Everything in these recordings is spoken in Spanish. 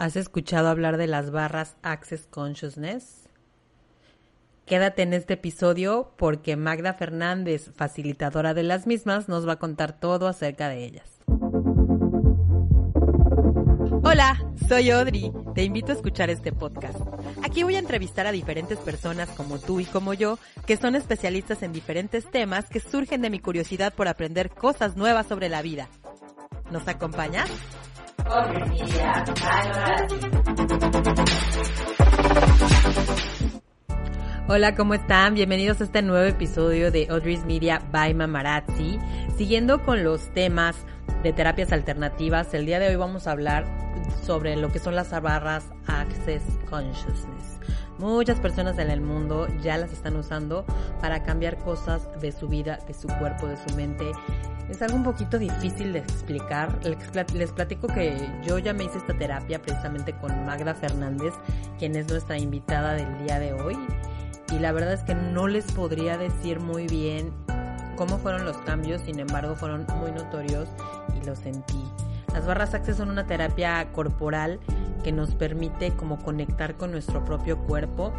¿Has escuchado hablar de las barras Access Consciousness? Quédate en este episodio porque Magda Fernández, facilitadora de las mismas, nos va a contar todo acerca de ellas. Hola, soy Audrey. Te invito a escuchar este podcast. Aquí voy a entrevistar a diferentes personas como tú y como yo, que son especialistas en diferentes temas que surgen de mi curiosidad por aprender cosas nuevas sobre la vida. ¿Nos acompañas? Hola, ¿cómo están? Bienvenidos a este nuevo episodio de Audrey's Media by Mamarazzi. Siguiendo con los temas de terapias alternativas, el día de hoy vamos a hablar sobre lo que son las barras Access Consciousness. Muchas personas en el mundo ya las están usando para cambiar cosas de su vida, de su cuerpo, de su mente es algo un poquito difícil de explicar. Les platico que yo ya me hice esta terapia precisamente con Magda Fernández, quien es nuestra invitada del día de hoy. Y la verdad es que no les podría decir muy bien cómo fueron los cambios, sin embargo fueron muy notorios y lo sentí. Las barras Access son una terapia corporal que nos permite como conectar con nuestro propio cuerpo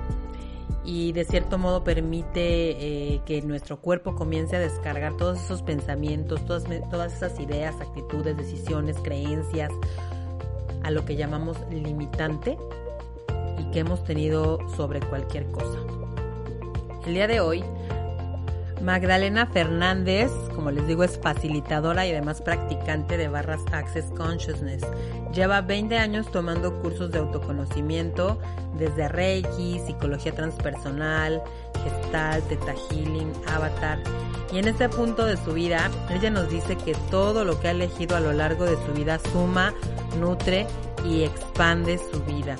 y de cierto modo permite eh, que nuestro cuerpo comience a descargar todos esos pensamientos, todas, todas esas ideas, actitudes, decisiones, creencias, a lo que llamamos limitante y que hemos tenido sobre cualquier cosa. El día de hoy Magdalena Fernández, como les digo, es facilitadora y además practicante de barras Access Consciousness. Lleva 20 años tomando cursos de autoconocimiento desde Reiki, psicología transpersonal, Gestalt, Theta Healing, Avatar. Y en este punto de su vida, ella nos dice que todo lo que ha elegido a lo largo de su vida suma, nutre y expande su vida.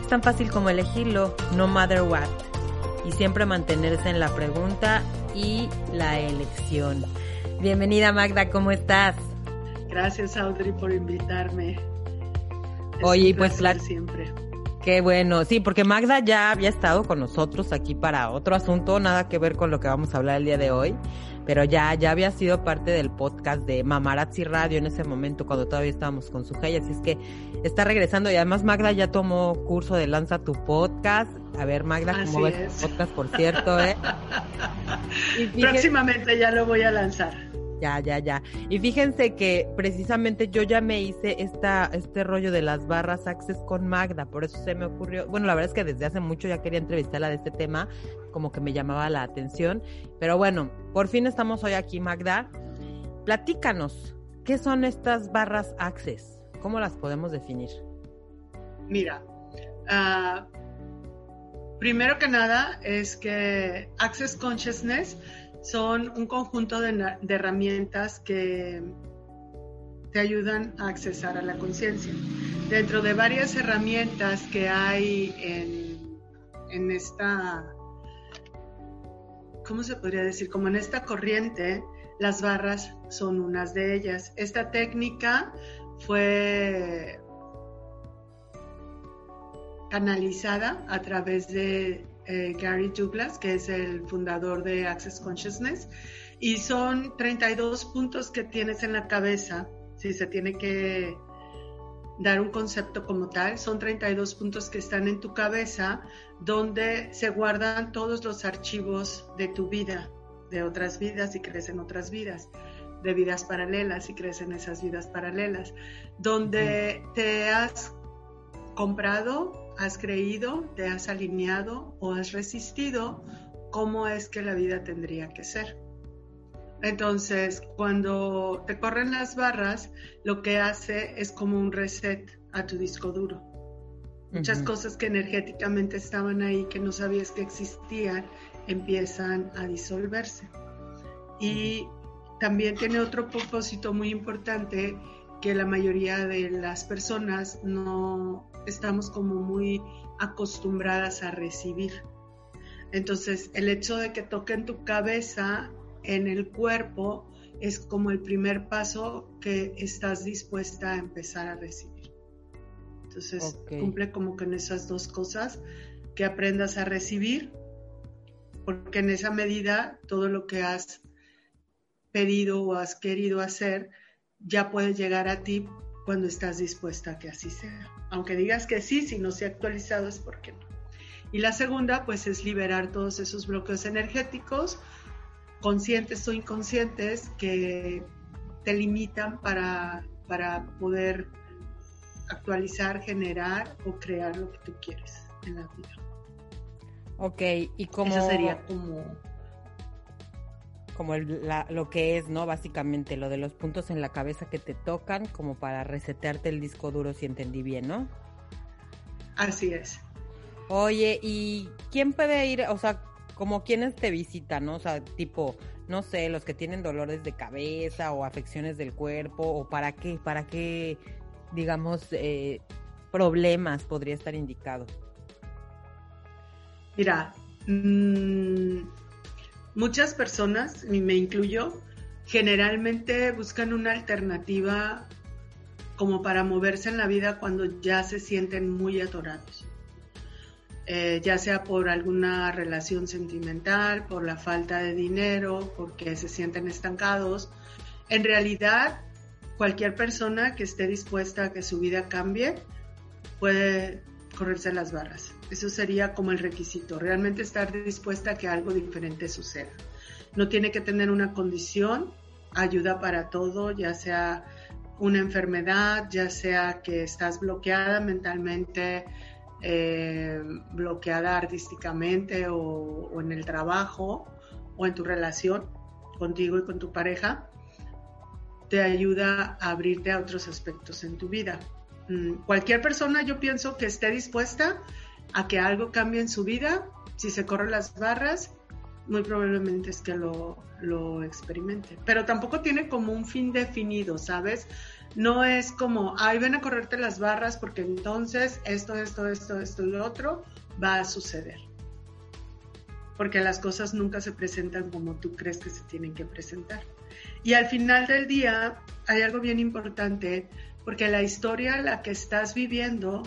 Es tan fácil como elegirlo, no matter what y siempre mantenerse en la pregunta y la elección. Bienvenida Magda, ¿cómo estás? Gracias Audrey por invitarme. Oye, pues siempre. Qué bueno, sí, porque Magda ya había estado con nosotros aquí para otro asunto, nada que ver con lo que vamos a hablar el día de hoy, pero ya, ya había sido parte del podcast de Mamarazzi Radio en ese momento cuando todavía estábamos con su así es que está regresando y además Magda ya tomó curso de Lanza tu Podcast. A ver, Magda, ¿cómo ves tu podcast, por cierto? Eh? Próximamente ya lo voy a lanzar. Ya, ya, ya. Y fíjense que precisamente yo ya me hice esta, este rollo de las barras Access con Magda, por eso se me ocurrió, bueno, la verdad es que desde hace mucho ya quería entrevistarla de este tema, como que me llamaba la atención, pero bueno, por fin estamos hoy aquí, Magda. Platícanos, ¿qué son estas barras Access? ¿Cómo las podemos definir? Mira, uh, primero que nada es que Access Consciousness son un conjunto de, herramientas que te ayudan a accesar a la conciencia. Dentro de varias herramientas que hay en, en, esta, ¿cómo se podría decir? Como en esta corriente, las barras son unas de ellas. Esta técnica fue canalizada a través de eh, Gary Douglas, que es el fundador de Access Consciousness, y son 32 puntos que tienes en la cabeza, si se tiene que dar un concepto como tal, son 32 puntos que están en tu cabeza donde se guardan todos los archivos de tu vida, de otras vidas y crees en otras vidas, de vidas paralelas y crees en esas vidas paralelas, donde te has comprado has creído, te has alineado o has resistido cómo es que la vida tendría que ser. Entonces, cuando te corren las barras, lo que hace es como un reset a tu disco duro. Muchas cosas que energéticamente estaban ahí, que no sabías que existían, empiezan a disolverse. Y también tiene otro propósito muy importante que la mayoría de las personas no estamos como muy acostumbradas a recibir. Entonces, el hecho de que toquen tu cabeza en el cuerpo es como el primer paso que estás dispuesta a empezar a recibir. Entonces, cumple como en esas dos cosas, que aprendas a recibir, porque en esa medida todo lo que has pedido o has querido hacer ya puede llegar a ti cuando estás dispuesta a que así sea. Aunque digas que sí, si no se ha actualizado es porque no. Y la segunda, pues, es liberar todos esos bloqueos energéticos, conscientes o inconscientes, que te limitan para, para poder actualizar, generar o crear lo que tú quieres en la vida. Ok, y como... Eso sería como... Como lo que es, ¿no? Básicamente, lo de los puntos en la cabeza que te tocan, como para resetearte el disco duro, si entendí bien, ¿no? Así es. Oye, ¿y quién puede ir, o sea, como quienes te visitan, ¿no? O sea, tipo, no sé, los que tienen dolores de cabeza o afecciones del cuerpo, o para qué, para qué, digamos, eh, problemas podría estar indicado. Mira, mmm, muchas personas, y me incluyo, generalmente buscan una alternativa como para moverse en la vida cuando ya se sienten muy atorados. Eh, ya sea por alguna relación sentimental, por la falta de dinero, porque se sienten estancados. En realidad, cualquier persona que esté dispuesta a que su vida cambie puede correrse las barras. Eso sería como el requisito, realmente estar dispuesta a que algo diferente suceda. No tiene que tener una condición, ayuda para todo, ya sea una enfermedad, ya sea que estás bloqueada mentalmente, eh, bloqueada artísticamente o, en el trabajo o en tu relación contigo y con tu pareja, te ayuda a abrirte a otros aspectos en tu vida. Mm, cualquier persona yo pienso que esté dispuesta a que algo cambie en su vida, si se corren las barras, muy probablemente es que lo, lo experimente. Pero tampoco tiene como un fin definido, ¿sabes? No es como, ay, ven a correrte las barras porque entonces esto, esto, esto, esto y lo otro va a suceder. Porque las cosas nunca se presentan como tú crees que se tienen que presentar. Y al final del día hay algo bien importante, porque la historia la que estás viviendo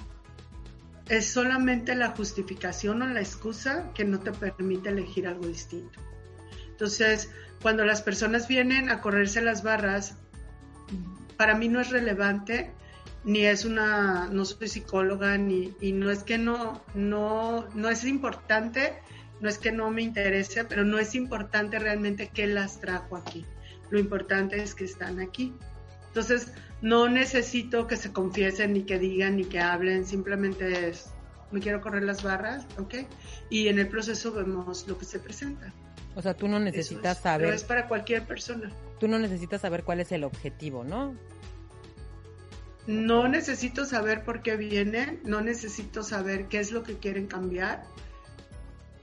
es solamente la justificación o la excusa que no te permite elegir algo distinto. Entonces, cuando las personas vienen a correrse las barras, para mí no es relevante, ni es una, no soy psicóloga, ni, y no es que no, no, no es importante, no es que no me interese, pero no es importante realmente qué las trajo aquí. Lo importante es que están aquí. Entonces, no necesito que se confiesen, ni que digan, ni que hablen, simplemente es, me quiero correr las barras, ¿ok? Y en el proceso vemos lo que se presenta. O sea, tú no necesitas saber. Pero es para cualquier persona. Tú no necesitas saber cuál es el objetivo, ¿no? No necesito saber por qué vienen, no necesito saber qué es lo que quieren cambiar.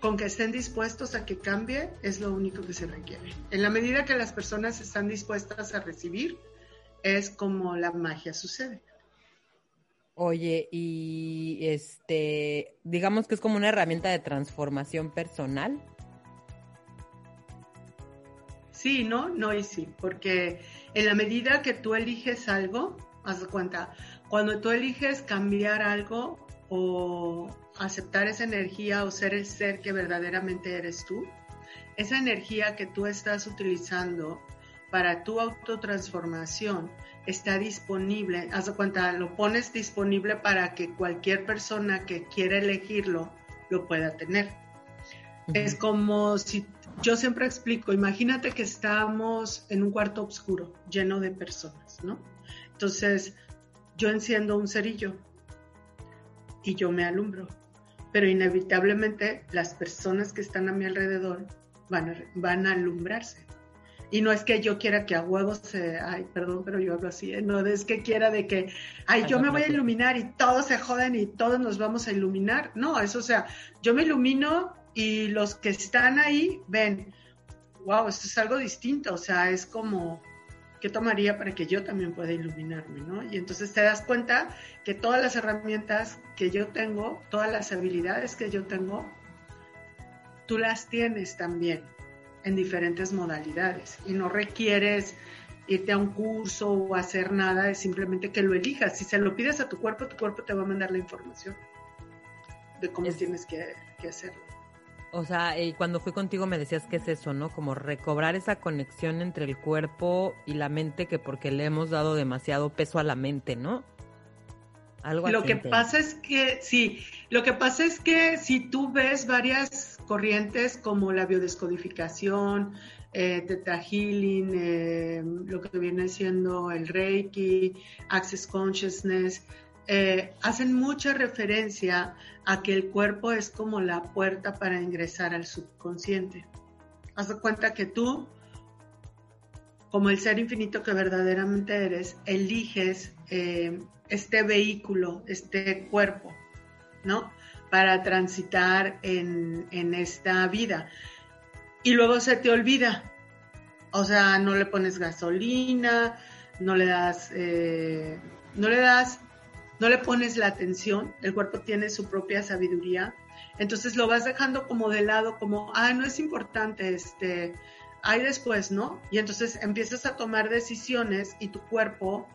Con que estén dispuestos a que cambie es lo único que se requiere. En la medida que las personas están dispuestas a recibir, es como la magia sucede. Oye, y este, digamos que es como una herramienta de transformación personal. Sí, no, no y sí, porque en la medida que tú eliges algo, haz de cuenta, cuando tú eliges cambiar algo o aceptar esa energía o ser el ser que verdaderamente eres tú, esa energía que tú estás utilizando para tu autotransformación está disponible, haz de cuenta, lo pones disponible para que cualquier persona que quiera elegirlo lo pueda tener. Es como si yo siempre explico, imagínate que estamos en un cuarto oscuro lleno de personas, ¿no? Entonces, yo enciendo un cerillo y yo me alumbro, pero inevitablemente las personas que están a mi alrededor van a, van a alumbrarse. Y no es que yo quiera que a huevos se, ay, perdón, pero yo hablo así, ¿eh? no es que quiera de que, ay, yo me voy a iluminar y todos se joden y todos nos vamos a iluminar. No, eso, o sea, yo me ilumino y los que están ahí ven, wow, esto es algo distinto, o sea, es como, ¿qué tomaría para que yo también pueda iluminarme, ¿no? Y entonces te das cuenta que todas las herramientas que yo tengo, todas las habilidades que yo tengo, tú las tienes también en diferentes modalidades y no requieres irte a un curso o hacer nada, es simplemente que lo elijas. Si se lo pides a tu cuerpo, tu cuerpo te va a mandar la información de cómo tienes que, que hacerlo. O sea, y cuando fui contigo me decías que es eso, ¿no? Como recobrar esa conexión entre el cuerpo y la mente, que porque le hemos dado demasiado peso a la mente, ¿no? Algo lo que pasa es que, sí, lo que pasa es que si tú ves varias corrientes como la biodescodificación, eh, Teta Healing, eh, lo que viene siendo el Reiki, Access Consciousness, eh, hacen mucha referencia a que el cuerpo es como la puerta para ingresar al subconsciente. Haz de cuenta que tú, como el ser infinito que verdaderamente eres, eliges eh, este vehículo, este cuerpo, ¿no? Para transitar en, esta vida. Y luego se te olvida. O sea, no le pones gasolina, no le das, eh, no le das no le pones la atención, el cuerpo tiene su propia sabiduría, entonces lo vas dejando como de lado, como, ah, no es importante, este, hay después, ¿no? Y entonces empiezas a tomar decisiones y tu cuerpo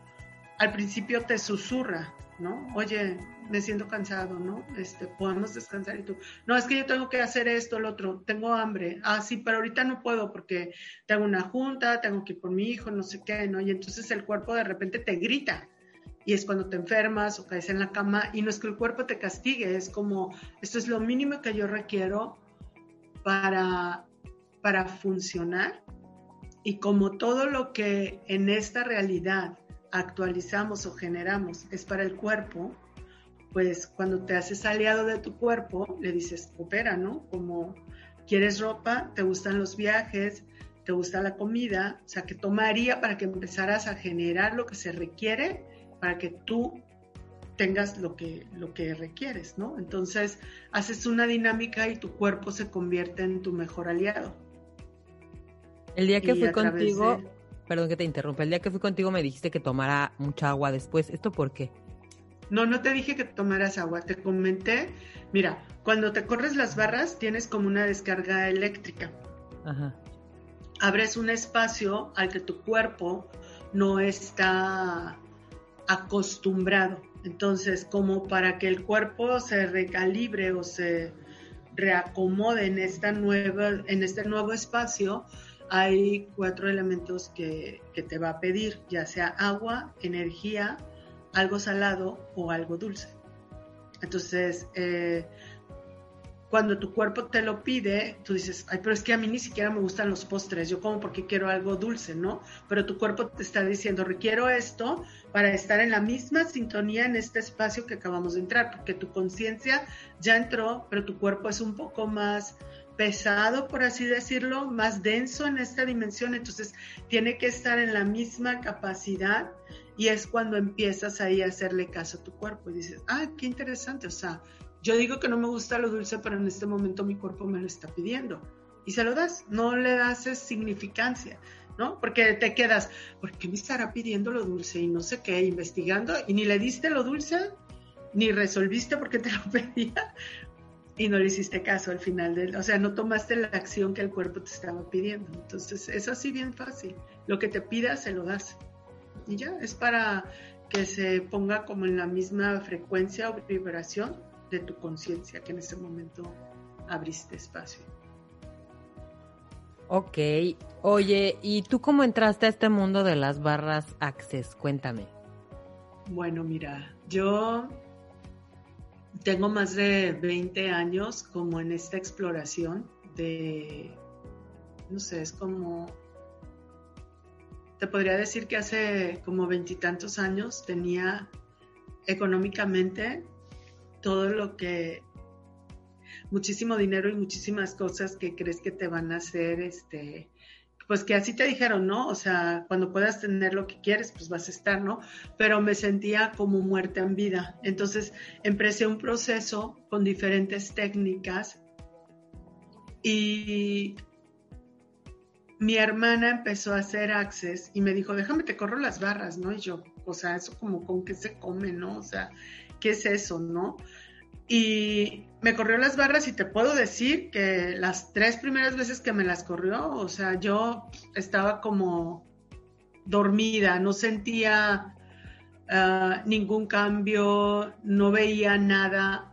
al principio te susurra, ¿no? Oye, me siento cansado, ¿no? Este, podemos descansar y tú, no, es que yo tengo que hacer esto, lo otro, tengo hambre, ah, sí, pero ahorita no puedo porque tengo una junta, tengo que ir por mi hijo, no sé qué, ¿no? Y entonces el cuerpo de repente te grita, y es cuando te enfermas o caes en la cama y no es que el cuerpo te castigue, es como, esto es lo mínimo que yo requiero para, para funcionar y como todo lo que en esta realidad actualizamos o generamos es para el cuerpo, pues cuando te haces aliado de tu cuerpo, le dices, opera, ¿no? Como quieres ropa, te gustan los viajes, te gusta la comida, o sea, que tomaría para que empezaras a generar lo que se requiere para que tú tengas lo que, lo que requieres, ¿no? Entonces, haces una dinámica y tu cuerpo se convierte en tu mejor aliado. El día que fui contigo, perdón que te interrumpa, el día que fui contigo me dijiste que tomara mucha agua después. ¿Esto por qué? No, no te dije que tomaras agua, te comenté, mira, cuando te corres las barras tienes como una descarga eléctrica. Ajá. Abres un espacio al que tu cuerpo no está acostumbrado. Entonces, como para que el cuerpo se recalibre o se reacomode en, esta nueva, en este nuevo espacio, hay cuatro elementos que, te va a pedir, ya sea agua, energía, algo salado o algo dulce. Entonces, eh, cuando tu cuerpo te lo pide, tú dices, ay, pero es que a mí ni siquiera me gustan los postres, yo como porque quiero algo dulce, ¿no? Pero tu cuerpo te está diciendo, requiero esto para estar en la misma sintonía en este espacio que acabamos de entrar, porque tu conciencia ya entró, pero tu cuerpo es un poco más pesado, por así decirlo, más denso en esta dimensión, entonces tiene que estar en la misma capacidad y es cuando empiezas ahí a hacerle caso a tu cuerpo y dices, ah, qué interesante, o sea, yo digo que no me gusta lo dulce, pero en este momento mi cuerpo me lo está pidiendo. Y se lo das, no le das significancia, ¿no? Porque te quedas, ¿por qué me estará pidiendo lo dulce? Y no sé qué, investigando, y ni le diste lo dulce, ni resolviste por qué te lo pedía, y no le hiciste caso al final del, o sea, no tomaste la acción que el cuerpo te estaba pidiendo. Entonces, es así bien fácil. Lo que te pidas, se lo das. Y ya, es para que se ponga como en la misma frecuencia o vibración de tu conciencia que en ese momento abriste espacio. Ok, oye, ¿y tú cómo entraste a este mundo de las barras Access? Cuéntame. Bueno, mira, yo tengo más de 20 años como en esta exploración de, no sé, es como, te podría decir que hace como veintitantos años tenía económicamente todo lo que muchísimo dinero y muchísimas cosas que crees que te van a hacer este pues que así te dijeron, ¿no? O sea, cuando puedas tener lo que quieres, pues vas a estar, ¿no? Pero me sentía como muerta en vida. Entonces empecé un proceso con diferentes técnicas y mi hermana empezó a hacer access y me dijo, déjame te corro las barras, ¿no? Y yo, o sea, eso como con qué se come, ¿no? O sea, ¿qué es eso, no? Y me corrió las barras y te puedo decir que las tres primeras veces que me las corrió, o sea, yo estaba como dormida, no sentía ah, ningún cambio, no veía nada.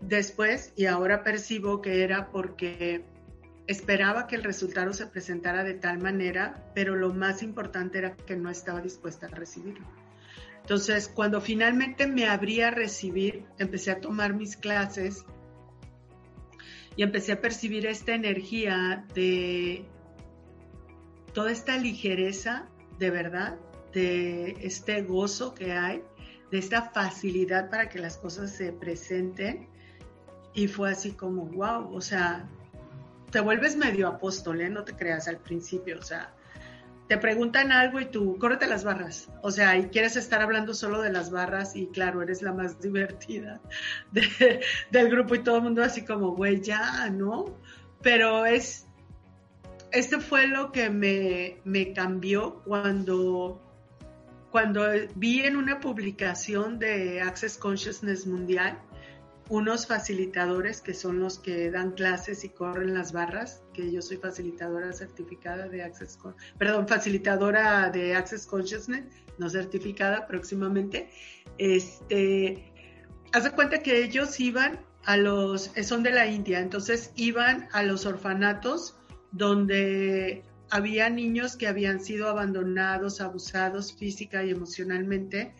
Después, y ahora percibo que era porque esperaba que el resultado se presentara de tal manera, pero lo más importante era que no estaba dispuesta a recibirlo. Entonces, cuando finalmente me abrí a recibir, empecé a tomar mis clases y empecé a percibir esta energía de toda esta ligereza, de verdad, de este gozo que hay, de esta facilidad para que las cosas se presenten. Y fue así como, wow, o sea, te vuelves medio apóstol, ¿eh? no te creas al principio, o sea, te preguntan algo y tú, córrete las barras, o sea, y quieres estar hablando solo de las barras y claro, eres la más divertida del grupo y todo el mundo así como, güey, ya, ¿no? Pero es, este fue lo que me, me cambió cuando, cuando vi en una publicación de Access Consciousness Mundial, unos facilitadores que son los que dan clases y corren las barras, que yo soy facilitadora certificada de Access, perdón, facilitadora de Access Consciousness, no certificada próximamente. Este, haz de cuenta que ellos iban a los, son de la India, entonces iban a los orfanatos donde había niños que habían sido abandonados, abusados física y emocionalmente,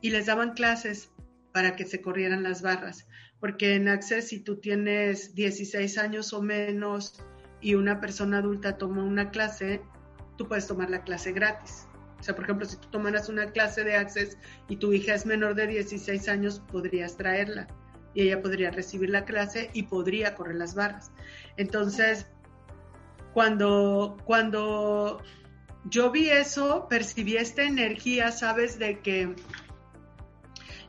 y les daban clases para que se corrieran las barras porque en Access si tú tienes 16 años o menos y una persona adulta toma una clase, tú puedes tomar la clase gratis. O sea, por ejemplo, si tú tomaras una clase de Access y tu hija es menor de 16 años, podrías traerla y ella podría recibir la clase y podría correr las barras. Entonces, cuando, cuando yo vi eso, percibí esta energía, sabes, de que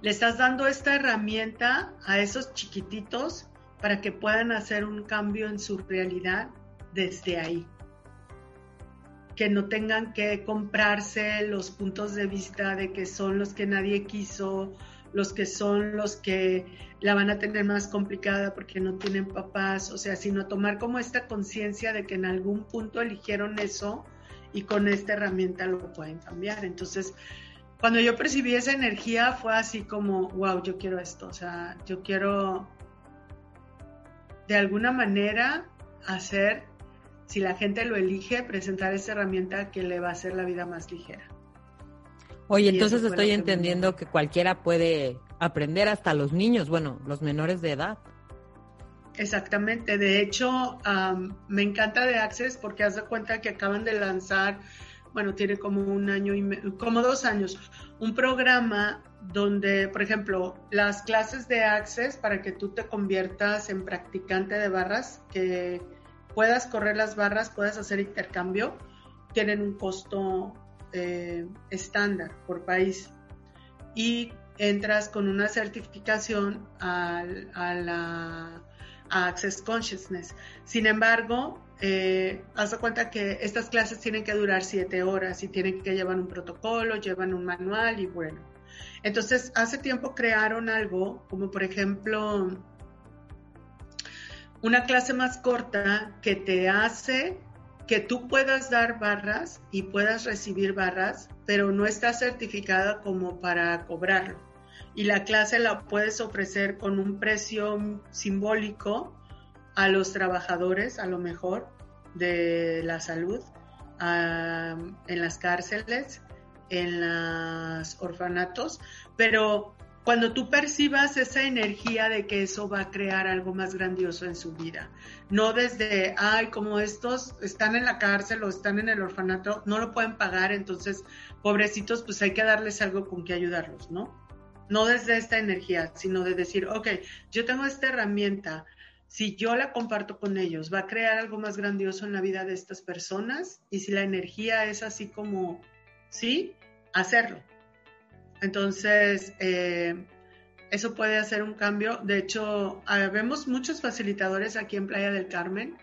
le estás dando esta herramienta a esos chiquititos para que puedan hacer un cambio en su realidad desde ahí. Que no tengan que comprarse los puntos de vista de que son los que nadie quiso, los que son los que la van a tener más complicada porque no tienen papás, o sea, sino tomar como esta conciencia de que en algún punto eligieron eso y con esta herramienta lo pueden cambiar. Entonces, cuando yo percibí esa energía fue así como, wow, yo quiero esto, o sea, yo quiero de alguna manera hacer, si la gente lo elige, presentar esa herramienta que le va a hacer la vida más ligera. Oye, entonces estoy entendiendo que, cualquiera puede aprender, hasta los niños, bueno, los menores de edad. Exactamente, de hecho, me encanta de Access porque haz de cuenta que acaban de lanzar bueno, tiene como un año y como dos años, un programa donde, por ejemplo, las clases de Access para que tú te conviertas en practicante de barras, que puedas correr las barras, puedas hacer intercambio, tienen un costo eh, estándar por país. Y entras con una certificación a, la Access Consciousness. Sin embargo, eh, haz cuenta que estas clases tienen que durar siete horas y tienen que llevar un protocolo, llevan un manual y bueno. Entonces, hace tiempo crearon algo como por ejemplo una clase más corta que te hace que tú puedas dar barras y puedas recibir barras, pero no está certificada como para cobrarlo. Y la clase la puedes ofrecer con un precio simbólico a los trabajadores, a lo mejor, de la salud, en las cárceles, en los orfanatos, pero cuando tú percibas esa energía de que eso va a crear algo más grandioso en su vida, no desde, ay, como estos están en la cárcel o están en el orfanato, no lo pueden pagar, entonces, pobrecitos, pues hay que darles algo con que ayudarlos, ¿no? No desde esta energía, sino de decir, ok, yo tengo esta herramienta, si yo la comparto con ellos, va a crear algo más grandioso en la vida de estas personas y si la energía es así como, sí, hacerlo. Entonces, eh, eso puede hacer un cambio. De hecho, vemos muchos facilitadores aquí en Playa del Carmen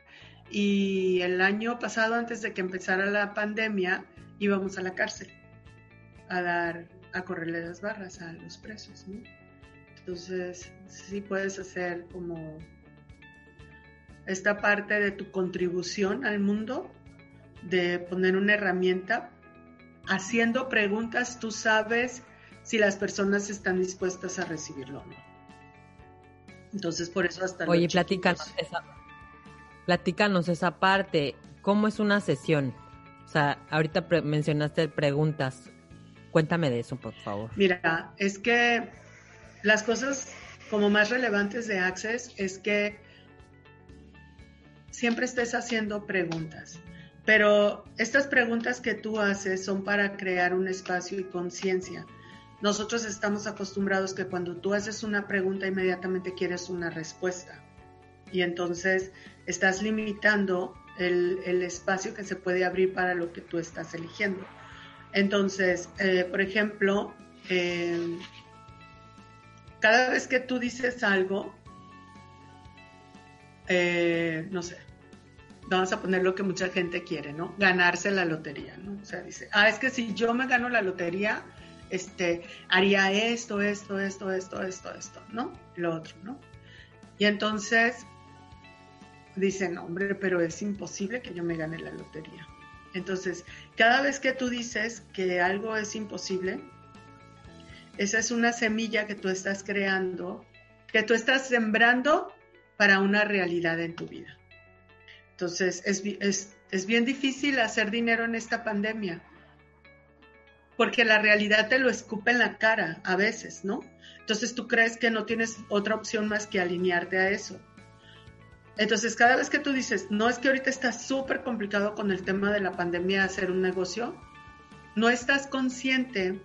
y el año pasado, antes de que empezara la pandemia, íbamos a la cárcel a dar, a correrle las barras a los presos. Entonces, sí puedes hacer como esta parte de tu contribución al mundo, de poner una herramienta, haciendo preguntas, tú sabes si las personas están dispuestas a recibirlo o no. Entonces, por eso hasta... Oye, platícanos esa, platícanos esa parte. ¿Cómo es una sesión? O sea, ahorita mencionaste preguntas. Cuéntame de eso, por favor. Mira, es que las cosas como más relevantes de Access es que siempre estés haciendo preguntas, pero estas preguntas que tú haces son para crear un espacio y conciencia. Nosotros estamos acostumbrados que cuando tú haces una pregunta inmediatamente quieres una respuesta y entonces estás limitando el, espacio que se puede abrir para lo que tú estás eligiendo. Entonces, eh, por ejemplo, eh, cada vez que tú dices algo, eh, no sé, vamos a poner lo que mucha gente quiere, ¿no? Ganarse la lotería, ¿no? O sea, dice, ah, es que si yo me gano la lotería, este, haría esto, esto, esto, esto, esto, esto, ¿no? Lo otro, ¿no? Y entonces dicen, hombre, pero es imposible que yo me gane la lotería. Entonces, cada vez que tú dices que algo es imposible, esa es una semilla que tú estás creando, que tú estás sembrando para una realidad en tu vida. Entonces, es, es, bien difícil hacer dinero en esta pandemia, porque la realidad te lo escupe en la cara a veces, ¿no? Entonces tú crees que no tienes otra opción más que alinearte a eso. Entonces, cada vez que tú dices, no es que ahorita está súper complicado con el tema de la pandemia hacer un negocio, no estás consciente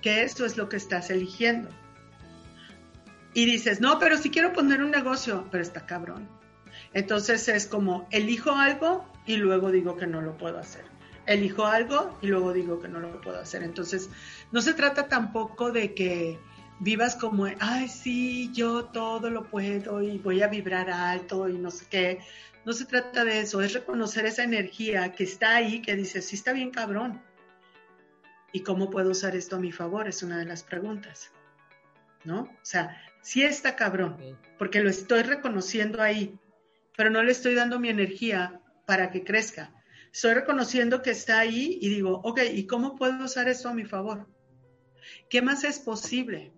que eso es lo que estás eligiendo. Y dices, no, pero si quiero poner un negocio, pero está cabrón. Entonces es como, elijo algo y luego digo que no lo puedo hacer. Elijo algo y luego digo que no lo puedo hacer. Entonces, no se trata tampoco de que vivas como, ay, sí, yo todo lo puedo y voy a vibrar alto y no sé qué. No se trata de eso, es reconocer esa energía que está ahí, que dice, sí está bien cabrón, ¿Y cómo puedo usar esto a mi favor? Es una de las preguntas. ¿No? O sea, sí está cabrón, porque lo estoy reconociendo ahí, pero no le estoy dando mi energía para que crezca. Estoy reconociendo que está ahí y digo, ok, ¿y cómo puedo usar esto a mi favor? ¿Qué más es posible?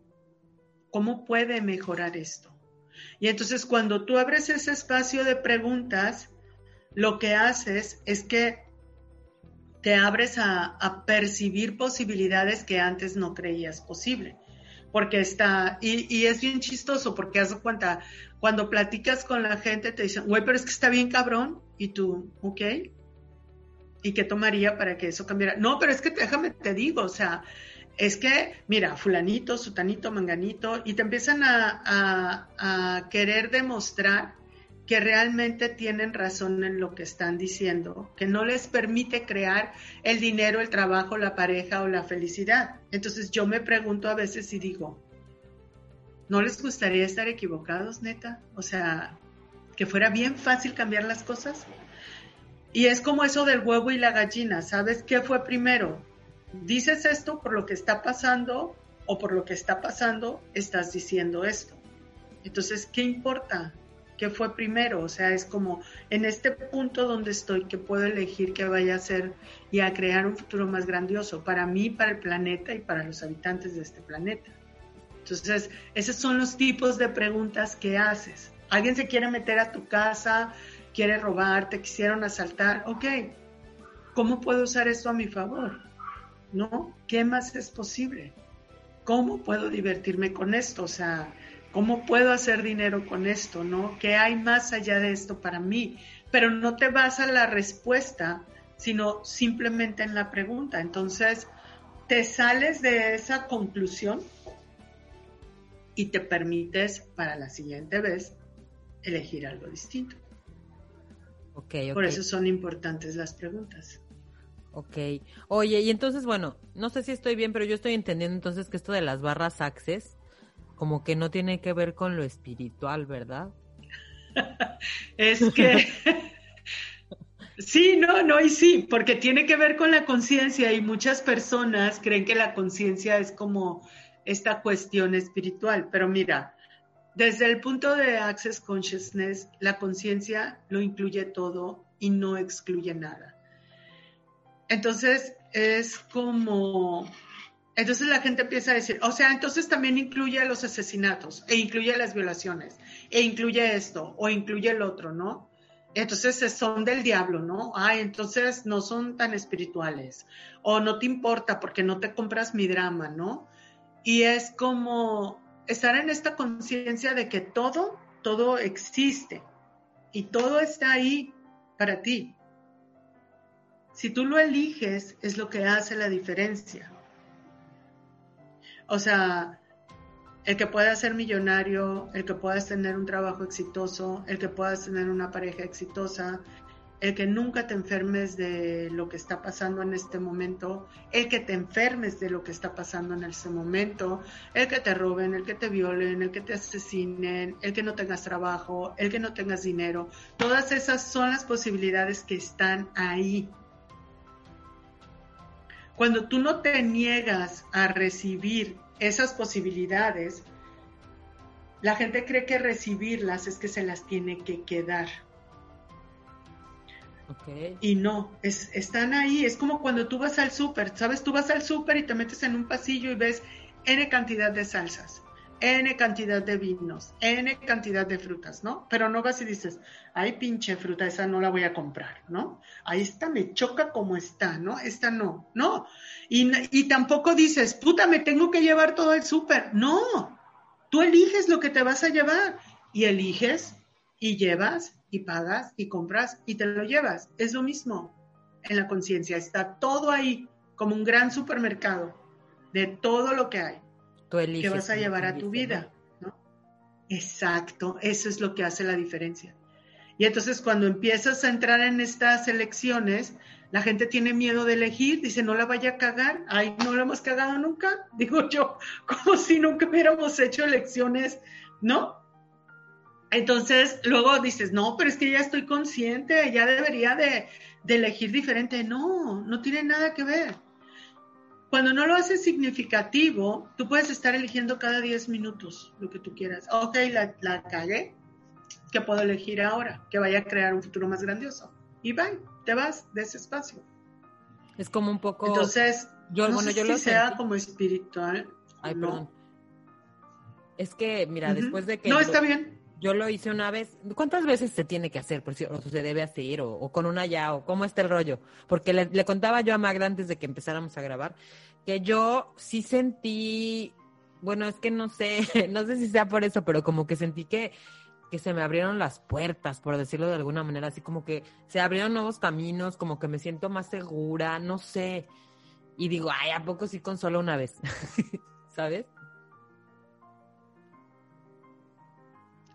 ¿Cómo puede mejorar esto? Y entonces cuando tú abres ese espacio de preguntas, lo que haces es que te abres a, percibir posibilidades que antes no creías posible. Porque está, y, es bien chistoso, porque haz cuenta, cuando platicas con la gente te dicen, güey, pero es que está bien cabrón, y tú, ok, ¿y qué tomaría para que eso cambiara? No, pero es que déjame, te digo, o sea, es que, mira, fulanito, sutanito, manganito, y te empiezan a, a querer demostrar que realmente tienen razón en lo que están diciendo, que no les permite crear el dinero, el trabajo, la pareja o la felicidad. Entonces yo me pregunto a veces y digo, ¿no les gustaría estar equivocados, neta? O sea, que fuera bien fácil cambiar las cosas. Y es como eso del huevo y la gallina, ¿sabes qué fue primero? Dices esto por lo que está pasando o por lo que está pasando estás diciendo esto. Entonces, ¿qué importa? Qué fue primero, o sea, es como en este punto donde estoy que puedo elegir qué vaya a ser y a crear un futuro más grandioso para mí, para el planeta y para los habitantes de este planeta. Entonces, esos son los tipos de preguntas que haces. Alguien se quiere meter a tu casa, quiere robarte, quisieron asaltar, ok, ¿cómo puedo usar esto a mi favor? ¿No? ¿Qué más es posible? ¿Cómo puedo divertirme con esto? O sea, ¿Cómo puedo hacer dinero con esto? ¿No? ¿Qué hay más allá de esto para mí? Pero no te vas a la respuesta, sino simplemente en la pregunta. Entonces, te sales de esa conclusión y te permites para la siguiente vez elegir algo distinto. Okay, Por eso son importantes las preguntas. Ok. Oye, y entonces, bueno, no sé si estoy bien, pero yo estoy entendiendo entonces que esto de las barras Access como que no tiene que ver con lo espiritual, ¿verdad? es que Sí, no, no, y sí, porque tiene que ver con la conciencia y muchas personas creen que la conciencia es como esta cuestión espiritual, pero mira, desde el punto de Access Consciousness, la conciencia lo incluye todo y no excluye nada. Entonces, es como, entonces la gente empieza a decir, o sea, entonces también incluye los asesinatos, e incluye las violaciones, e incluye esto, o incluye el otro, ¿no? Entonces son del diablo, ¿no? Ay, entonces no son tan espirituales, o no te importa porque no te compras mi drama, ¿no? Y es como estar en esta conciencia de que todo, todo existe y todo está ahí para ti. Si tú lo eliges, es lo que hace la diferencia. O sea, el que puedas ser millonario, el que puedas tener un trabajo exitoso, el que puedas tener una pareja exitosa, el que nunca te enfermes de lo que está pasando en este momento, el que te enfermes de lo que está pasando en este momento, el que te roben, el que te violen, el que te asesinen, el que no tengas trabajo, el que no tengas dinero, todas esas son las posibilidades que están ahí. Cuando tú no te niegas a recibir esas posibilidades, la gente cree que recibirlas es que se las tiene que quedar. Y no, es, están ahí, es como cuando tú vas al súper, ¿sabes? Tú vas al súper y te metes en un pasillo y ves N cantidad de salsas. N cantidad de vinos, N cantidad de frutas, ¿no? Pero no vas y dices, ay, pinche fruta, esa no la voy a comprar, ¿no? Ahí está, me choca como está, ¿no? Esta no, no. Y, y tampoco dices, puta, me tengo que llevar todo el súper. No, tú eliges lo que te vas a llevar y eliges y llevas y pagas y compras y te lo llevas. Es lo mismo en la conciencia, está todo ahí como un gran supermercado de todo lo que hay que vas a llevar a tu vida. ¿no? Exacto, eso es lo que hace la diferencia. Y entonces cuando empiezas a entrar en estas elecciones, la gente tiene miedo de elegir, dice, no la vaya a cagar, ay, no la hemos cagado nunca, digo yo, como si nunca hubiéramos hecho elecciones, ¿no? Entonces luego dices, no, pero es que ya estoy consciente, ya debería de, de elegir diferente. No, no tiene nada que ver. Cuando no lo haces significativo, tú puedes estar eligiendo cada 10 minutos lo que tú quieras. Ok, la, la cagué. ¿Qué puedo elegir ahora? Que vaya a crear un futuro más grandioso. Y bye, te vas de ese espacio. Es como un poco. Entonces, yo, no sé yo si lo sea como espiritual. Ay, perdón. Es que, mira, después de que. No, está bien. Yo lo hice una vez. ¿Cuántas veces se tiene que hacer? Por si, o se debe hacer, o, con una ya, o cómo está el rollo. Porque le, contaba yo a Magda antes de que empezáramos a grabar, que yo sí sentí, bueno, es que no sé, no sé si sea por eso, pero como que sentí que, que se me abrieron las puertas, por decirlo de alguna manera, así como que se abrieron nuevos caminos, como que me siento más segura, no sé. Y digo, ay, ¿a poco sí con solo una vez? ¿Sabes?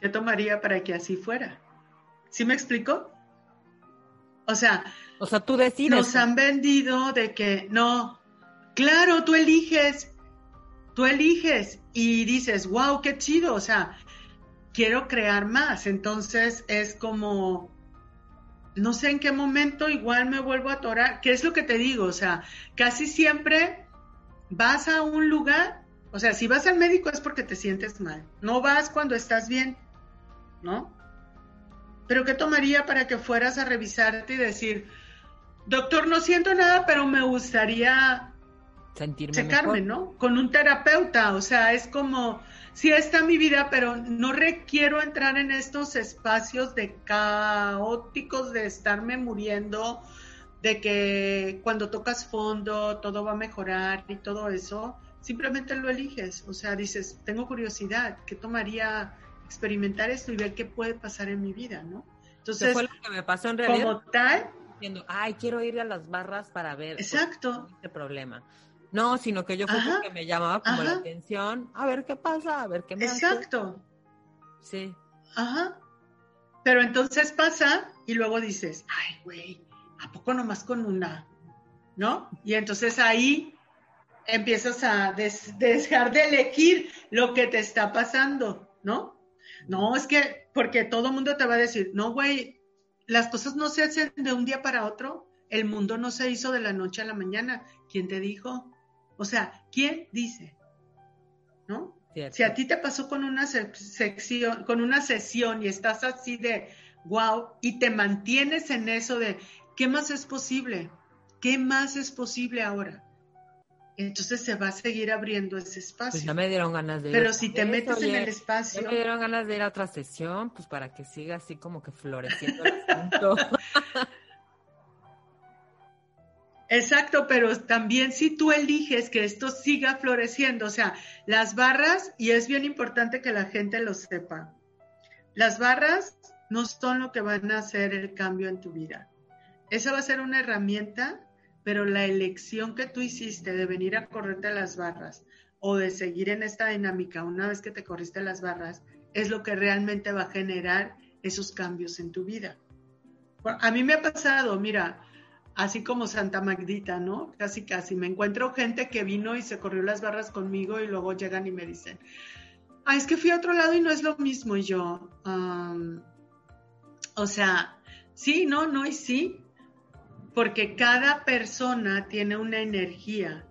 ¿Qué tomaría para que así fuera? ¿Sí me explico? O sea, o sea, tú decides. Nos han vendido de que no, claro, tú eliges, tú eliges y dices, wow, qué chido, o sea, quiero crear más. Entonces es como, no sé en qué momento igual me vuelvo a atorar. ¿Qué es lo que te digo? O sea, casi siempre vas a un lugar, o sea, si vas al médico es porque te sientes mal, no vas cuando estás bien. ¿No? Pero ¿qué tomaría para que fueras a revisarte y decir, doctor, no siento nada, pero me gustaría sentirme checarme, ¿no? Con un terapeuta, o sea, es como, sí está mi vida, pero no requiero entrar en estos espacios de caóticos de estarme muriendo, de que cuando tocas fondo todo va a mejorar y todo eso, simplemente lo eliges, o sea, dices, tengo curiosidad, ¿qué tomaría experimentar esto y ver qué puede pasar en mi vida, ¿no? Entonces, fue lo que me pasó en realidad. Como tal, diciendo, ay, quiero ir a las barras para ver exacto. este problema. No, sino que yo fue que me llamaba como la atención, a ver qué pasa, a ver qué me Exacto. Sí. Ajá. Pero entonces pasa y luego dices, ay, güey, ¿a poco nomás con una? ¿No? Y entonces ahí empiezas a dejar de elegir lo que te está pasando, ¿no? No, es que, porque todo el mundo te va a decir, no, güey, las cosas no se hacen de un día para otro. El mundo no se hizo de la noche a la mañana. ¿Quién te dijo? O sea, ¿quién dice? ¿No? Si a ti te pasó con una sección, con una sesión y estás así de wow y te mantienes en eso de ¿qué más es posible? ¿Qué más es posible ahora? Entonces se va a seguir abriendo ese espacio. Pues ya me dieron ganas de ir. Pero si te metes en el espacio. Ya me dieron ganas de ir a otra sesión, pues para que siga así como que floreciendo el asunto. Exacto, pero también si tú eliges que esto siga floreciendo, o sea, las barras, y es bien importante que la gente lo sepa, las barras no son lo que van a hacer el cambio en tu vida. Esa va a ser una herramienta, pero la elección que tú hiciste de venir a correrte las barras o de seguir en esta dinámica una vez que te corriste las barras, es lo que realmente va a generar esos cambios en tu vida. A mí me ha pasado, mira, así como Santa Magdita, ¿no? Casi, casi. Me encuentro gente que vino y se corrió las barras conmigo y luego llegan y me dicen, ah, es que fui a otro lado y no es lo mismo. Y yo, o sea, sí, no, no y sí, porque cada persona tiene una energía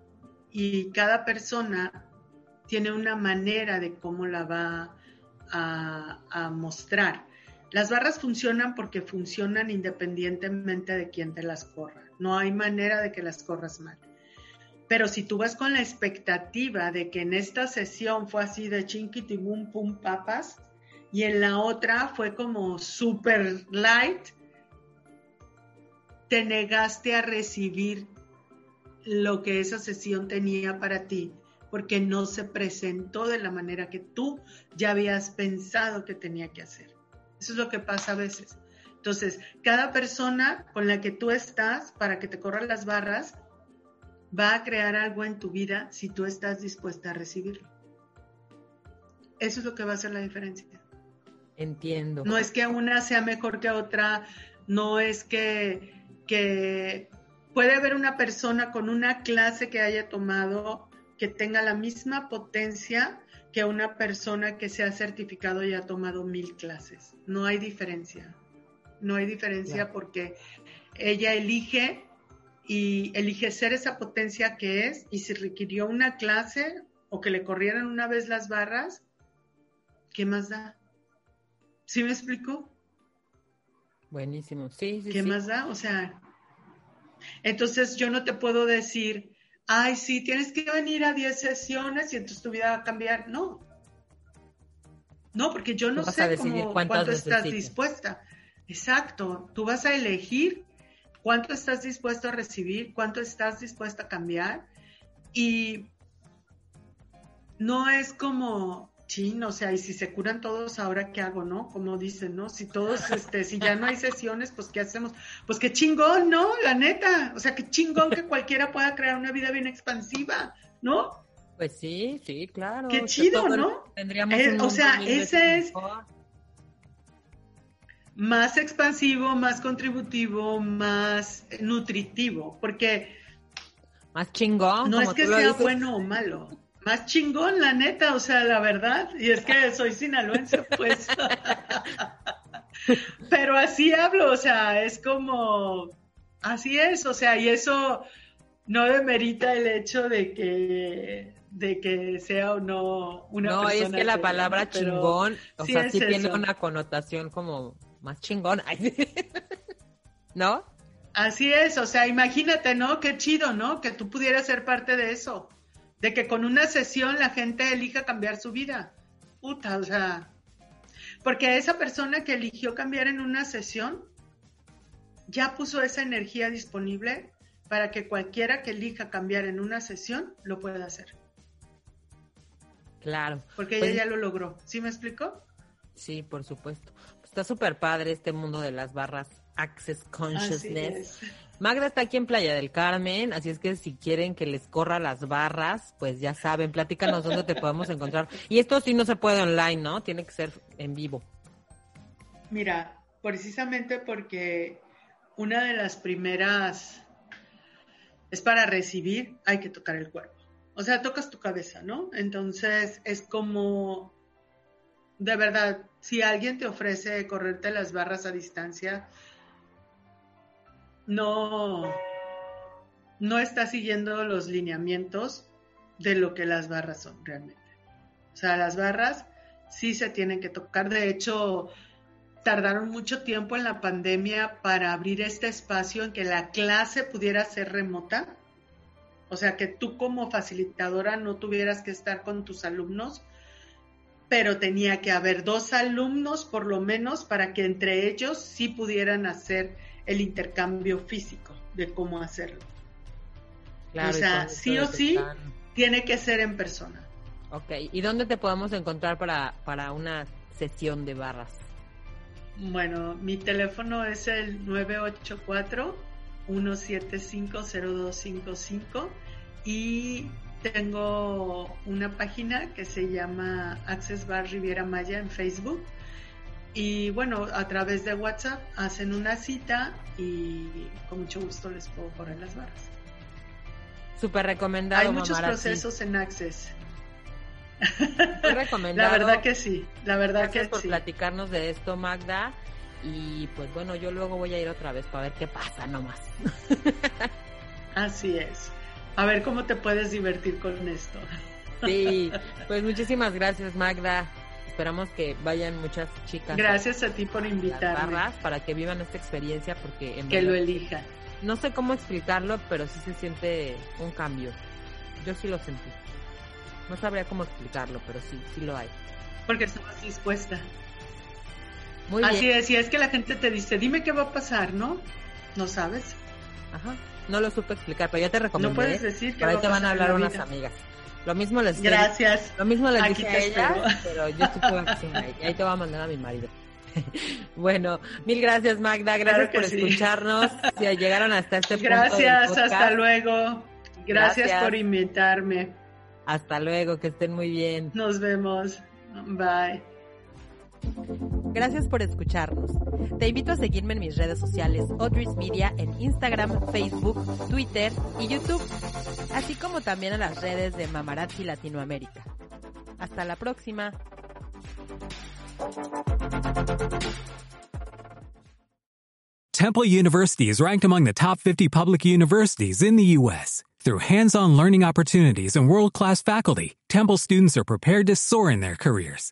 y cada persona tiene una manera de cómo la va a, mostrar. Las barras funcionan porque funcionan independientemente de quién te las corra. No hay manera de que las corras mal. Pero si tú vas con la expectativa de que en esta sesión fue así de chinquitibum pum papas y en la otra fue como super light, te negaste a recibir lo que esa sesión tenía para ti porque no se presentó de la manera que tú ya habías pensado que tenía que hacer. Eso es lo que pasa a veces. Entonces, cada persona con la que tú estás para que te corran las barras va a crear algo en tu vida si tú estás dispuesta a recibirlo. Eso es lo que va a hacer la diferencia. Entiendo. No es que una sea mejor que otra, no es que, que puede haber una persona con una clase que haya tomado que tenga la misma potencia que una persona que se ha certificado y ha tomado mil clases. No hay diferencia. No hay diferencia porque ella elige y elige ser esa potencia que es y si requirió una clase o que le corrieran una vez las barras, ¿qué más da? ¿Sí me explico? Buenísimo, sí, sí. ¿Qué más da? O sea, entonces yo no te puedo decir, ay, sí, tienes que venir a 10 sesiones y entonces tu vida va a cambiar. No. No, porque yo no sé cómo, cuánto estás dispuesta. Exacto. Tú vas a elegir cuánto estás dispuesto a recibir, cuánto estás dispuesta a cambiar. Y no es como, chin, o sea, y si se curan todos, ahora qué hago, ¿no? Como dicen, ¿no? Si todos, este, si ya no hay sesiones, pues ¿qué hacemos? Pues qué chingón, ¿no? La neta, o sea, qué chingón que cualquiera pueda crear una vida bien expansiva, ¿no? Pues sí, sí, claro. Qué chido, ¿no? Tendríamos eh, o sea, ese es más expansivo, más contributivo, más nutritivo, porque más chingón. No es que sea bueno o malo más chingón, la neta, o sea, la verdad. Y es que soy sinaloense, pues. Pero así hablo, o sea, es como, así es, o sea, y eso no demerita el hecho de que de que sea o no una no, es que la palabra chingón, o sea, sí tiene una connotación como más chingón. ¿No? Así es, o sea, imagínate, ¿no? Qué chido, ¿no? Que tú pudieras ser parte de eso de que con una sesión la gente elija cambiar su vida. Puta, o sea, porque esa persona que eligió cambiar en una sesión ya puso esa energía disponible para que cualquiera que elija cambiar en una sesión lo pueda hacer. Claro. Porque ella pues ya lo logró. ¿Sí me explico? Sí, por supuesto. está súper padre este mundo de las barras Access Consciousness. Magda está aquí en Playa del Carmen, así es que si quieren que les corra las barras, pues ya saben, platícanos dónde te podemos encontrar. Y esto sí no se puede online, ¿no? Tiene que ser en vivo. Mira, precisamente porque una de las primeras es para recibir, hay que tocar el cuerpo. O sea, tocas tu cabeza, ¿no? Entonces es como, de verdad, si alguien te ofrece correrte las barras a distancia, no, no está siguiendo los lineamientos de lo que las barras son realmente. O sea, las barras sí se tienen que tocar. De hecho, tardaron mucho tiempo en la pandemia para abrir este espacio en que la clase pudiera ser remota. O sea, que tú como facilitadora no tuvieras que estar con tus alumnos, pero tenía que haber dos alumnos por lo menos para que entre ellos sí pudieran hacer el intercambio físico de cómo hacerlo. o sea, sí o sí tiene que ser en persona. Ok, ¿y dónde te podemos encontrar para, para una sesión de barras? Bueno, mi teléfono es el 984-175-0255 y tengo una página que se llama Access Bar Riviera Maya en Facebook. Y bueno, a través de WhatsApp hacen una cita y con mucho gusto les puedo correr las barras. Súper recomendado. Hay muchos procesos en Access. Muy recomendado. La verdad que sí, la verdad Gracias que por sí. platicarnos de esto, Magda. Y pues bueno, yo luego voy a ir otra vez para ver qué pasa nomás. Así es. A ver cómo te puedes divertir con esto. Sí, pues muchísimas gracias, Magda. Esperamos que vayan muchas chicas. Gracias a ti por invitarme. para que vivan esta experiencia porque en Que lo elijan. no sé cómo explicarlo, pero sí se siente un cambio. Yo sí lo sentí. No sabría cómo explicarlo, pero sí, sí lo hay. Porque estabas dispuesta. Muy Así bien. es, y es que la gente te dice, dime qué va a pasar, ¿no? No sabes. Ajá. No lo supe explicar, pero ya te recomendé. No puedes decir que Por ahí te van a hablar la unas amigas. Lo mismo les Gracias. Lo mismo les dije a ella, pero yo estoy encima y ahí te voy a mandar a mi marido. bueno, mil gracias Magda, gracias Claro por sí. escucharnos. Si llegaron hasta este punto. Gracias, hasta luego. Gracias, Gracias. por invitarme. Hasta luego, que estén muy bien. Nos vemos. Bye. Gracias por escucharnos. Te invito a seguirme en mis redes sociales, Audrey's Media, en Instagram, Facebook, Twitter y YouTube, así como también a las redes de Mamarazzi Latinoamérica. Hasta la próxima. Temple University is ranked among the top 50 public universities in the U.S. Through hands-on learning opportunities and world-class faculty, Temple students are prepared to soar in their careers.